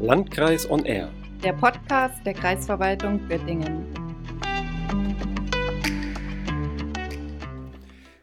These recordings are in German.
Landkreis on Air. Der Podcast der Kreisverwaltung Göttingen.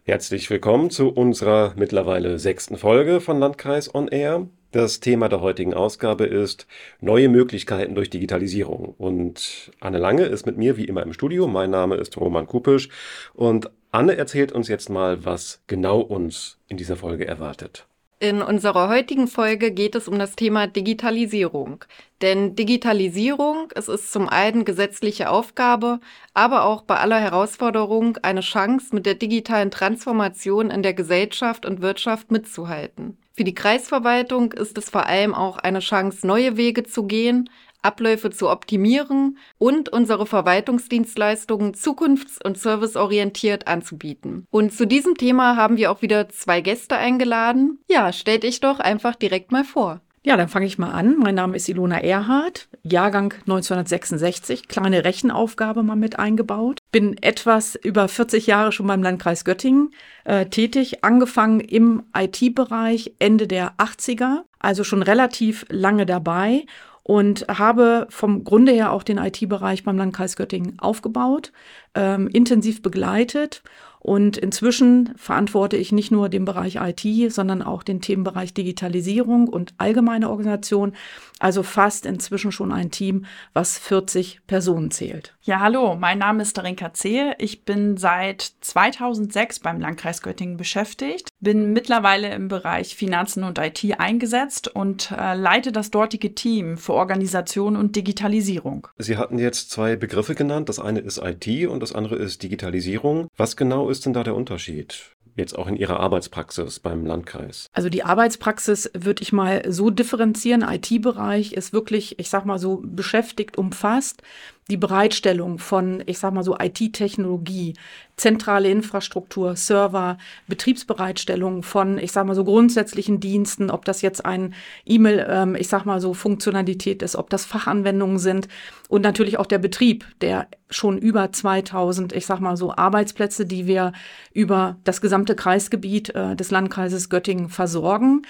Herzlich willkommen zu unserer mittlerweile sechsten Folge von Landkreis on Air. Das Thema der heutigen Ausgabe ist neue Möglichkeiten durch Digitalisierung. Und Anne Lange ist mit mir wie immer im Studio. Mein Name ist Roman Kupisch. Und Anne erzählt uns jetzt mal, was genau uns in dieser Folge erwartet. In unserer heutigen Folge geht es um das Thema Digitalisierung. Denn Digitalisierung, es ist zum einen gesetzliche Aufgabe, aber auch bei aller Herausforderung eine Chance, mit der digitalen Transformation in der Gesellschaft und Wirtschaft mitzuhalten. Für die Kreisverwaltung ist es vor allem auch eine Chance, neue Wege zu gehen, Abläufe zu optimieren und unsere Verwaltungsdienstleistungen zukunfts- und serviceorientiert anzubieten. Und zu diesem Thema haben wir auch wieder zwei Gäste eingeladen. Ja, stellt dich doch einfach direkt mal vor. Ja, dann fange ich mal an. Mein Name ist Ilona Erhardt, Jahrgang 1966, kleine Rechenaufgabe mal mit eingebaut. Bin etwas über 40 Jahre schon beim Landkreis Göttingen äh, tätig, angefangen im IT-Bereich Ende der 80er, also schon relativ lange dabei und habe vom Grunde her auch den IT-Bereich beim Landkreis Göttingen aufgebaut, ähm, intensiv begleitet und inzwischen verantworte ich nicht nur den Bereich IT, sondern auch den Themenbereich Digitalisierung und allgemeine Organisation. Also fast inzwischen schon ein Team, was 40 Personen zählt. Ja, hallo, mein Name ist Darinka Zehe. Ich bin seit 2006 beim Landkreis Göttingen beschäftigt, bin mittlerweile im Bereich Finanzen und IT eingesetzt und äh, leite das dortige Team für Organisation und Digitalisierung. Sie hatten jetzt zwei Begriffe genannt. Das eine ist IT und das andere ist Digitalisierung. Was genau ist denn da der Unterschied? Jetzt auch in Ihrer Arbeitspraxis beim Landkreis? Also die Arbeitspraxis würde ich mal so differenzieren. IT-Bereich ist wirklich, ich sag mal so, beschäftigt, umfasst die Bereitstellung von, ich sag mal so, IT-Technologie, zentrale Infrastruktur, Server, Betriebsbereitstellung von, ich sag mal so, grundsätzlichen Diensten, ob das jetzt ein E-Mail, ähm, ich sag mal so, Funktionalität ist, ob das Fachanwendungen sind und natürlich auch der Betrieb, der schon über 2000, ich sag mal so, Arbeitsplätze, die wir über das gesamte Kreisgebiet äh, des Landkreises Göttingen versorgen.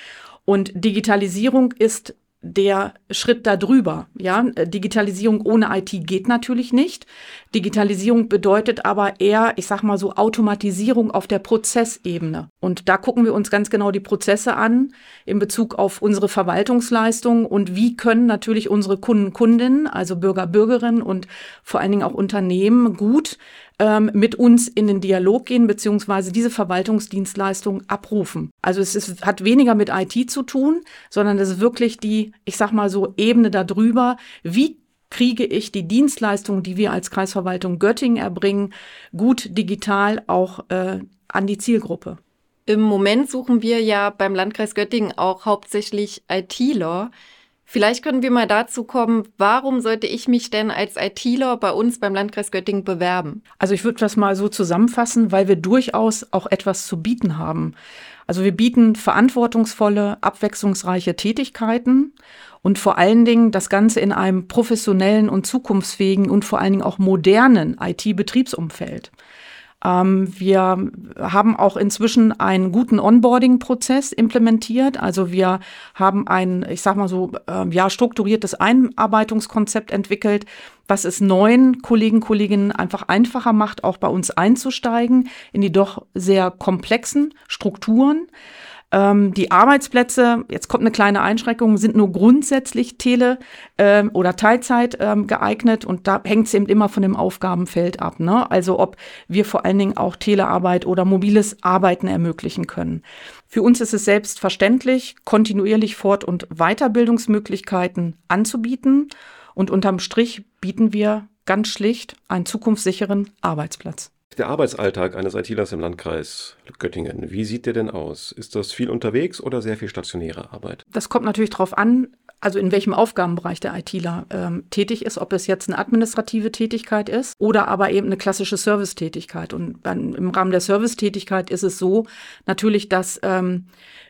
Und Digitalisierung ist der Schritt darüber. Ja, Digitalisierung ohne IT geht natürlich nicht. Digitalisierung bedeutet aber eher, ich sag mal so, Automatisierung auf der Prozessebene. Und da gucken wir uns ganz genau die Prozesse an in Bezug auf unsere Verwaltungsleistung und wie können natürlich unsere Kunden, Kundinnen, also Bürger, Bürgerinnen und vor allen Dingen auch Unternehmen gut ähm, mit uns in den Dialog gehen, beziehungsweise diese Verwaltungsdienstleistung abrufen. Also es ist, hat weniger mit IT zu tun, sondern es ist wirklich die, ich sag mal so, Ebene darüber, wie kriege ich die Dienstleistungen, die wir als Kreisverwaltung Göttingen erbringen, gut digital auch äh, an die Zielgruppe. Im Moment suchen wir ja beim Landkreis Göttingen auch hauptsächlich ITler. Vielleicht können wir mal dazu kommen, warum sollte ich mich denn als ITler bei uns beim Landkreis Göttingen bewerben? Also ich würde das mal so zusammenfassen, weil wir durchaus auch etwas zu bieten haben. Also wir bieten verantwortungsvolle, abwechslungsreiche Tätigkeiten und vor allen Dingen das Ganze in einem professionellen und zukunftsfähigen und vor allen Dingen auch modernen IT-Betriebsumfeld. Ähm, wir haben auch inzwischen einen guten Onboarding-Prozess implementiert. Also wir haben ein, ich sag mal so, äh, ja, strukturiertes Einarbeitungskonzept entwickelt, was es neuen Kollegen, Kolleginnen einfach einfacher macht, auch bei uns einzusteigen in die doch sehr komplexen Strukturen. Ähm, die Arbeitsplätze, jetzt kommt eine kleine Einschränkung, sind nur grundsätzlich Tele- ähm, oder Teilzeit ähm, geeignet und da hängt es eben immer von dem Aufgabenfeld ab. Ne? Also ob wir vor allen Dingen auch Telearbeit oder mobiles Arbeiten ermöglichen können. Für uns ist es selbstverständlich, kontinuierlich Fort- und Weiterbildungsmöglichkeiten anzubieten und unterm Strich bieten wir ganz schlicht einen zukunftssicheren Arbeitsplatz. Der Arbeitsalltag eines ITlers im Landkreis Göttingen, wie sieht der denn aus? Ist das viel unterwegs oder sehr viel stationäre Arbeit? Das kommt natürlich darauf an, also in welchem Aufgabenbereich der ITler ähm, tätig ist, ob es jetzt eine administrative Tätigkeit ist oder aber eben eine klassische Servicetätigkeit. Und dann, im Rahmen der Servicetätigkeit ist es so natürlich, dass ähm,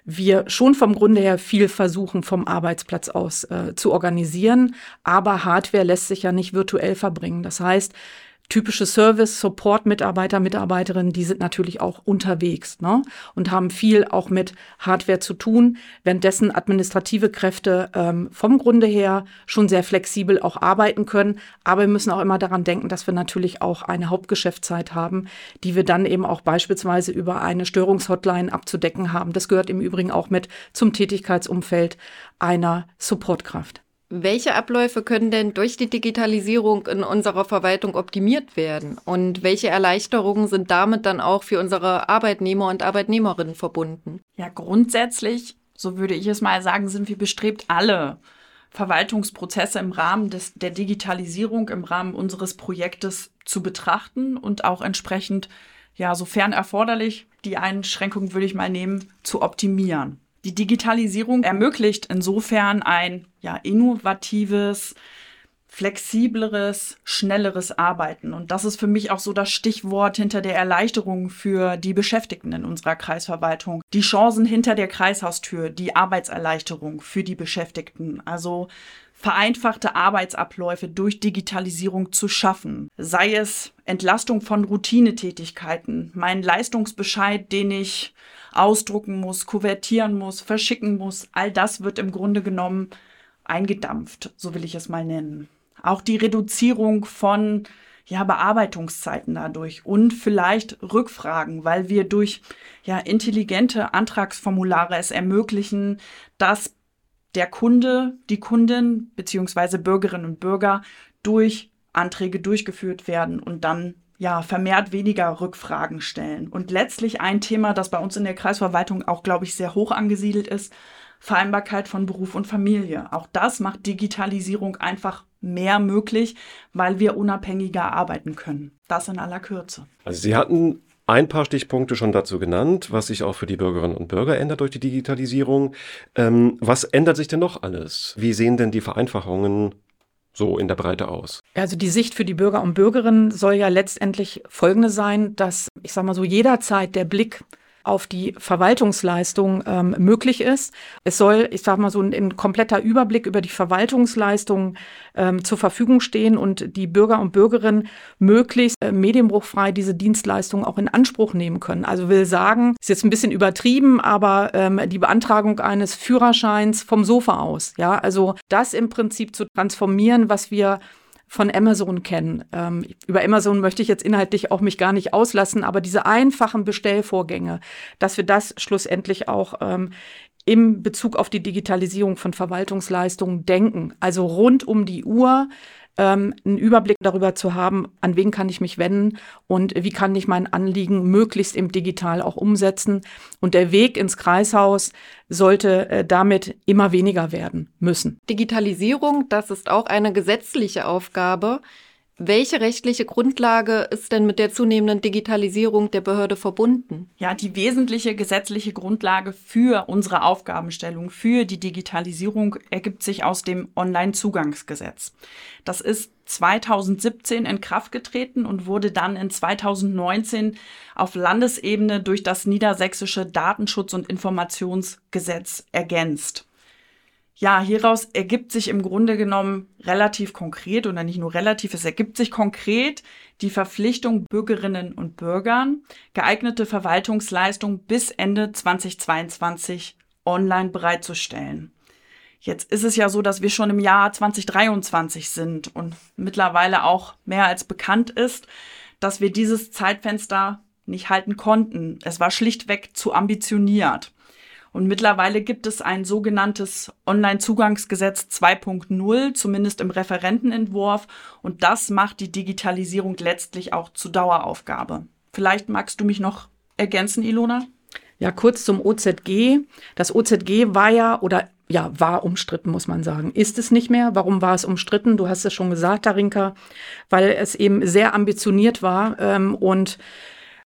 wir schon vom Grunde her viel versuchen, vom Arbeitsplatz aus äh, zu organisieren, aber Hardware lässt sich ja nicht virtuell verbringen. Das heißt, typische Service, Support-Mitarbeiter, Mitarbeiterinnen, die sind natürlich auch unterwegs ne? und haben viel auch mit Hardware zu tun, währenddessen administrative Kräfte ähm, vom Grunde her schon sehr flexibel auch arbeiten können. Aber wir müssen auch immer daran denken, dass wir natürlich auch eine Hauptgeschäftszeit haben, die wir dann eben auch beispielsweise über eine Störungshotline abzudecken haben. Das gehört im Übrigen auch mit zum Tätigkeitsumfeld einer Supportkraft. Welche Abläufe können denn durch die Digitalisierung in unserer Verwaltung optimiert werden? Und welche Erleichterungen sind damit dann auch für unsere Arbeitnehmer und Arbeitnehmerinnen verbunden? Ja, grundsätzlich, so würde ich es mal sagen, sind wir bestrebt, alle Verwaltungsprozesse im Rahmen des, der Digitalisierung, im Rahmen unseres Projektes zu betrachten und auch entsprechend, ja, sofern erforderlich, die Einschränkungen würde ich mal nehmen, zu optimieren. Die Digitalisierung ermöglicht insofern ein ja, innovatives, flexibleres, schnelleres Arbeiten. Und das ist für mich auch so das Stichwort hinter der Erleichterung für die Beschäftigten in unserer Kreisverwaltung. Die Chancen hinter der Kreishaustür, die Arbeitserleichterung für die Beschäftigten. Also vereinfachte Arbeitsabläufe durch Digitalisierung zu schaffen. Sei es Entlastung von Routinetätigkeiten, mein Leistungsbescheid, den ich ausdrucken muss, kuvertieren muss, verschicken muss. All das wird im Grunde genommen eingedampft, so will ich es mal nennen. Auch die Reduzierung von ja, Bearbeitungszeiten dadurch und vielleicht Rückfragen, weil wir durch ja, intelligente Antragsformulare es ermöglichen, dass der Kunde, die Kundin beziehungsweise Bürgerinnen und Bürger durch Anträge durchgeführt werden und dann ja, vermehrt weniger Rückfragen stellen. Und letztlich ein Thema, das bei uns in der Kreisverwaltung auch, glaube ich, sehr hoch angesiedelt ist, Vereinbarkeit von Beruf und Familie. Auch das macht Digitalisierung einfach mehr möglich, weil wir unabhängiger arbeiten können. Das in aller Kürze. Also Sie hatten ein paar Stichpunkte schon dazu genannt, was sich auch für die Bürgerinnen und Bürger ändert durch die Digitalisierung. Ähm, was ändert sich denn noch alles? Wie sehen denn die Vereinfachungen so in der Breite aus? Also die Sicht für die Bürger und Bürgerinnen soll ja letztendlich folgende sein, dass, ich sage mal so, jederzeit der Blick auf die Verwaltungsleistung ähm, möglich ist. Es soll, ich sage mal so, ein, ein, kompletter Überblick über die Verwaltungsleistung ähm, zur Verfügung stehen und die Bürger und Bürgerinnen möglichst äh, medienbruchfrei diese Dienstleistung auch in Anspruch nehmen können. Also will sagen, ist jetzt ein bisschen übertrieben, aber ähm, die Beantragung eines Führerscheins vom Sofa aus. Ja, also das im Prinzip zu transformieren, was wir von Amazon kennen. Ähm, über Amazon möchte ich jetzt inhaltlich auch mich gar nicht auslassen, aber diese einfachen Bestellvorgänge, dass wir das schlussendlich auch ähm, im Bezug auf die Digitalisierung von Verwaltungsleistungen denken. Also rund um die Uhr ähm, einen Überblick darüber zu haben, an wen kann ich mich wenden und wie kann ich mein Anliegen möglichst im Digital auch umsetzen. Und der Weg ins Kreishaus sollte äh, damit immer weniger werden müssen. Digitalisierung, das ist auch eine gesetzliche Aufgabe. Welche rechtliche Grundlage ist denn mit der zunehmenden Digitalisierung der Behörde verbunden? Ja, die wesentliche gesetzliche Grundlage für unsere Aufgabenstellung, für die Digitalisierung ergibt sich aus dem Onlinezugangsgesetz. Das ist 2017 in Kraft getreten und wurde dann in 2019 auf Landesebene durch das niedersächsische Datenschutz- und Informationsgesetz ergänzt. Ja, hieraus ergibt sich im Grunde genommen relativ konkret oder nicht nur relativ, es ergibt sich konkret die Verpflichtung Bürgerinnen und Bürgern, geeignete Verwaltungsleistung bis Ende 2022 online bereitzustellen. Jetzt ist es ja so, dass wir schon im Jahr 2023 sind und mittlerweile auch mehr als bekannt ist, dass wir dieses Zeitfenster nicht halten konnten. Es war schlichtweg zu ambitioniert. Und mittlerweile gibt es ein sogenanntes Online-Zugangsgesetz 2.0, zumindest im Referentenentwurf. Und das macht die Digitalisierung letztlich auch zur Daueraufgabe. Vielleicht magst du mich noch ergänzen, Ilona? Ja, kurz zum OZG. Das OZG war ja oder ja, war umstritten, muss man sagen. Ist es nicht mehr? Warum war es umstritten? Du hast es schon gesagt, Darinka, weil es eben sehr ambitioniert war ähm, und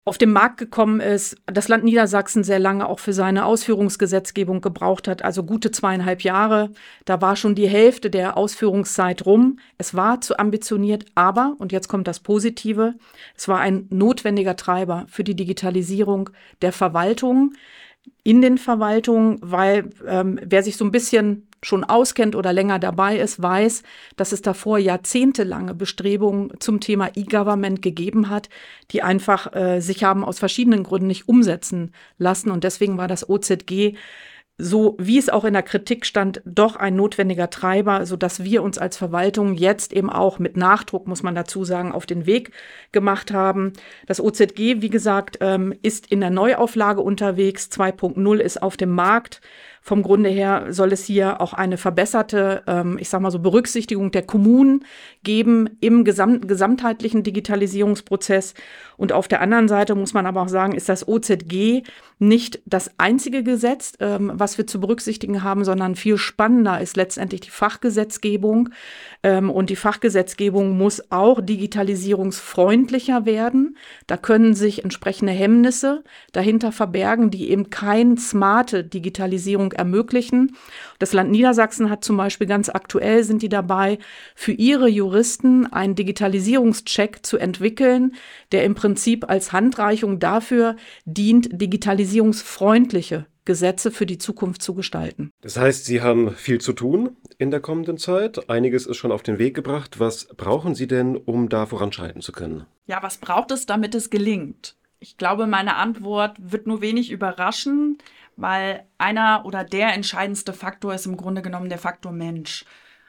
auf den Markt gekommen ist, das Land Niedersachsen sehr lange auch für seine Ausführungsgesetzgebung gebraucht hat, also gute zweieinhalb Jahre. Da war schon die Hälfte der Ausführungszeit rum. Es war zu ambitioniert, aber, und jetzt kommt das Positive, es war ein notwendiger Treiber für die Digitalisierung der Verwaltung. In den Verwaltungen, weil ähm, wer sich so ein bisschen schon auskennt oder länger dabei ist, weiß, dass es davor jahrzehntelange Bestrebungen zum Thema E-Government gegeben hat, die einfach äh, sich haben aus verschiedenen Gründen nicht umsetzen lassen. Und deswegen war das OZG so wie es auch in der Kritik stand, doch ein notwendiger Treiber, so dass wir uns als Verwaltung jetzt eben auch mit Nachdruck, muss man dazu sagen, auf den Weg gemacht haben. Das OZG, wie gesagt, ähm, ist in der Neuauflage unterwegs. 2.0 ist auf dem Markt. Vom Grunde her soll es hier auch eine verbesserte, ähm, ich sag mal so, Berücksichtigung der Kommunen geben im gesamt, gesamtheitlichen Digitalisierungsprozess. Und auf der anderen Seite muss man aber auch sagen, ist das OZG nicht das einzige Gesetz, ähm, was wir zu berücksichtigen haben, sondern viel spannender ist letztendlich die Fachgesetzgebung. Ähm, und die Fachgesetzgebung muss auch digitalisierungsfreundlicher werden. Da können sich entsprechende Hemmnisse dahinter verbergen, die eben kein smarte Digitalisierung ermöglichen. Das Land Niedersachsen hat zum Beispiel ganz aktuell sind die dabei, für ihre Juristen einen Digitalisierungscheck zu entwickeln, der im Prinzip als Handreichung dafür dient, digitalisierungsfreundliche Gesetze für die Zukunft zu gestalten. Das heißt, Sie haben viel zu tun in der kommenden Zeit. Einiges ist schon auf den Weg gebracht. Was brauchen Sie denn, um da voranschreiten zu können? Ja, was braucht es, damit es gelingt? Ich glaube, meine Antwort wird nur wenig überraschen weil einer oder der entscheidendste Faktor ist im Grunde genommen der Faktor Mensch.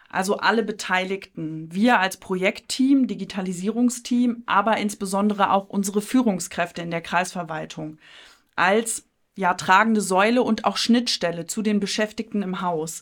Also alle Beteiligten, wir als Projektteam, Digitalisierungsteam, aber insbesondere auch unsere Führungskräfte in der Kreisverwaltung als ja tragende Säule und auch Schnittstelle zu den Beschäftigten im Haus.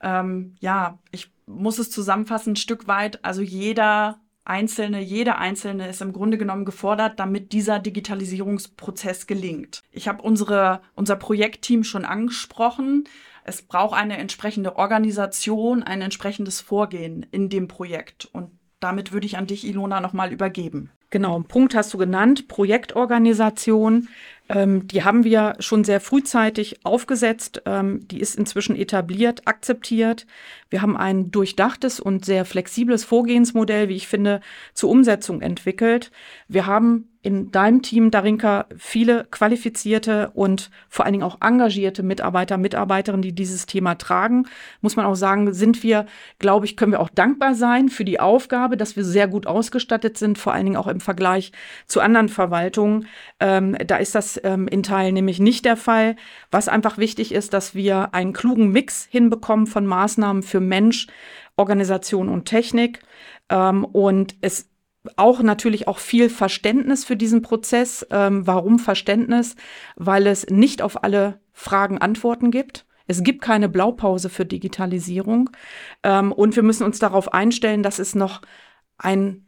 Ähm, ja, ich muss es zusammenfassen, ein Stück weit. Also jeder Einzelne, jeder Einzelne ist im Grunde genommen gefordert, damit dieser Digitalisierungsprozess gelingt. Ich habe unsere, unser Projektteam schon angesprochen. Es braucht eine entsprechende Organisation, ein entsprechendes Vorgehen in dem Projekt. Und damit würde ich an dich, Ilona, nochmal übergeben. Genau, einen Punkt hast du genannt, Projektorganisation. Ähm, die haben wir schon sehr frühzeitig aufgesetzt. Ähm, die ist inzwischen etabliert, akzeptiert. Wir haben ein durchdachtes und sehr flexibles Vorgehensmodell, wie ich finde, zur Umsetzung entwickelt. Wir haben in deinem Team, Darinka, viele qualifizierte und vor allen Dingen auch engagierte Mitarbeiter, Mitarbeiterinnen, die dieses Thema tragen. Muss man auch sagen, sind wir, glaube ich, können wir auch dankbar sein für die Aufgabe, dass wir sehr gut ausgestattet sind, vor allen Dingen auch im Vergleich zu anderen Verwaltungen. Ähm, da ist das ähm, in Teilen nämlich nicht der Fall. Was einfach wichtig ist, dass wir einen klugen Mix hinbekommen von Maßnahmen für Mensch, Organisation und Technik. Ähm, und es auch natürlich auch viel Verständnis für diesen Prozess. Ähm, warum Verständnis? Weil es nicht auf alle Fragen Antworten gibt. Es gibt keine Blaupause für Digitalisierung. Ähm, und wir müssen uns darauf einstellen, dass es noch ein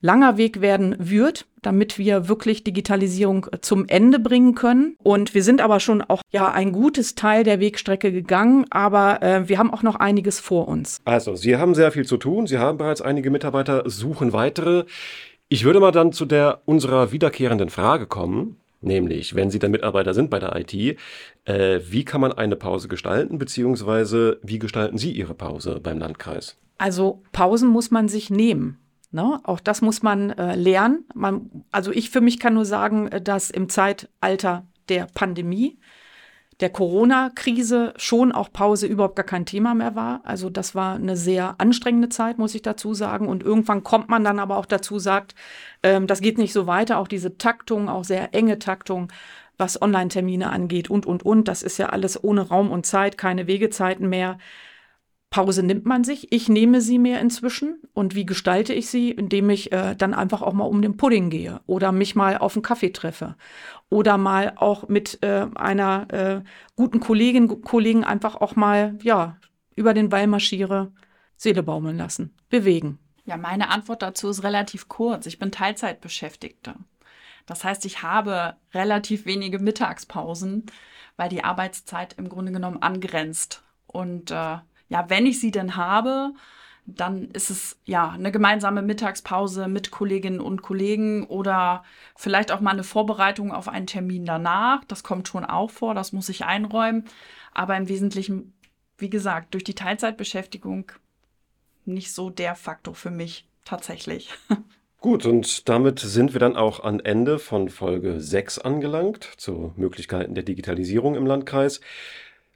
langer Weg werden wird, damit wir wirklich Digitalisierung zum Ende bringen können. Und wir sind aber schon auch ja ein gutes Teil der Wegstrecke gegangen, aber äh, wir haben auch noch einiges vor uns. Also, Sie haben sehr viel zu tun. Sie haben bereits einige Mitarbeiter, suchen weitere. Ich würde mal dann zu der unserer wiederkehrenden Frage kommen. Nämlich, wenn Sie der Mitarbeiter sind bei der IT, äh, wie kann man eine Pause gestalten, beziehungsweise wie gestalten Sie Ihre Pause beim Landkreis? Also Pausen muss man sich nehmen. Ne? Auch das muss man äh, lernen. Man, also ich für mich kann nur sagen, äh, dass im Zeitalter der Pandemie, der Corona-Krise schon auch Pause überhaupt gar kein Thema mehr war. Also das war eine sehr anstrengende Zeit, muss ich dazu sagen. Und irgendwann kommt man dann aber auch dazu, sagt, ähm, das geht nicht so weiter. Auch diese Taktung, auch sehr enge Taktung, was Online-Termine angeht und, und, und. Das ist ja alles ohne Raum und Zeit, keine Wegezeiten mehr. Pause nimmt man sich. Ich nehme sie mir inzwischen. Und wie gestalte ich sie? Indem ich äh, dann einfach auch mal um den Pudding gehe oder mich mal auf einen Kaffee treffe oder mal auch mit äh, einer äh, guten Kollegin, Kollegen einfach auch mal, ja, über den Wall marschiere, Seele baumeln lassen, bewegen. Ja, meine Antwort dazu ist relativ kurz. Ich bin Teilzeitbeschäftigte. Das heißt, ich habe relativ wenige Mittagspausen, weil die Arbeitszeit im Grunde genommen angrenzt. Und äh, ja, wenn ich sie denn habe, dann ist es ja eine gemeinsame Mittagspause mit Kolleginnen und Kollegen oder vielleicht auch mal eine Vorbereitung auf einen Termin danach. Das kommt schon auch vor, das muss ich einräumen. Aber im Wesentlichen, wie gesagt, durch die Teilzeitbeschäftigung nicht so der Faktor für mich tatsächlich. Gut, und damit sind wir dann auch am Ende von Folge 6 angelangt, zu Möglichkeiten der Digitalisierung im Landkreis.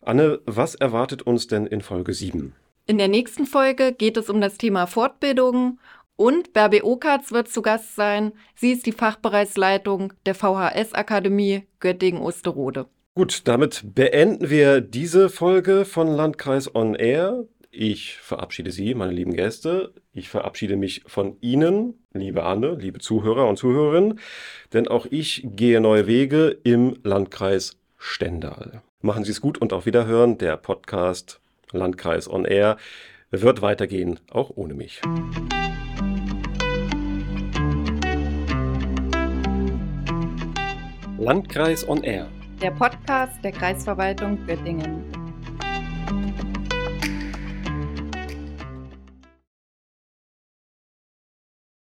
Anne, was erwartet uns denn in Folge 7? In der nächsten Folge geht es um das Thema Fortbildung und Bärbe Okatz wird zu Gast sein. Sie ist die Fachbereichsleitung der VHS-Akademie Göttingen-Osterode. Gut, damit beenden wir diese Folge von Landkreis On Air. Ich verabschiede Sie, meine lieben Gäste. Ich verabschiede mich von Ihnen, liebe Anne, liebe Zuhörer und Zuhörerinnen, denn auch ich gehe neue Wege im Landkreis Stendal. Machen Sie es gut und auf Wiederhören. Der Podcast Landkreis On Air wird weitergehen, auch ohne mich. Landkreis On Air. Der Podcast der Kreisverwaltung Göttingen.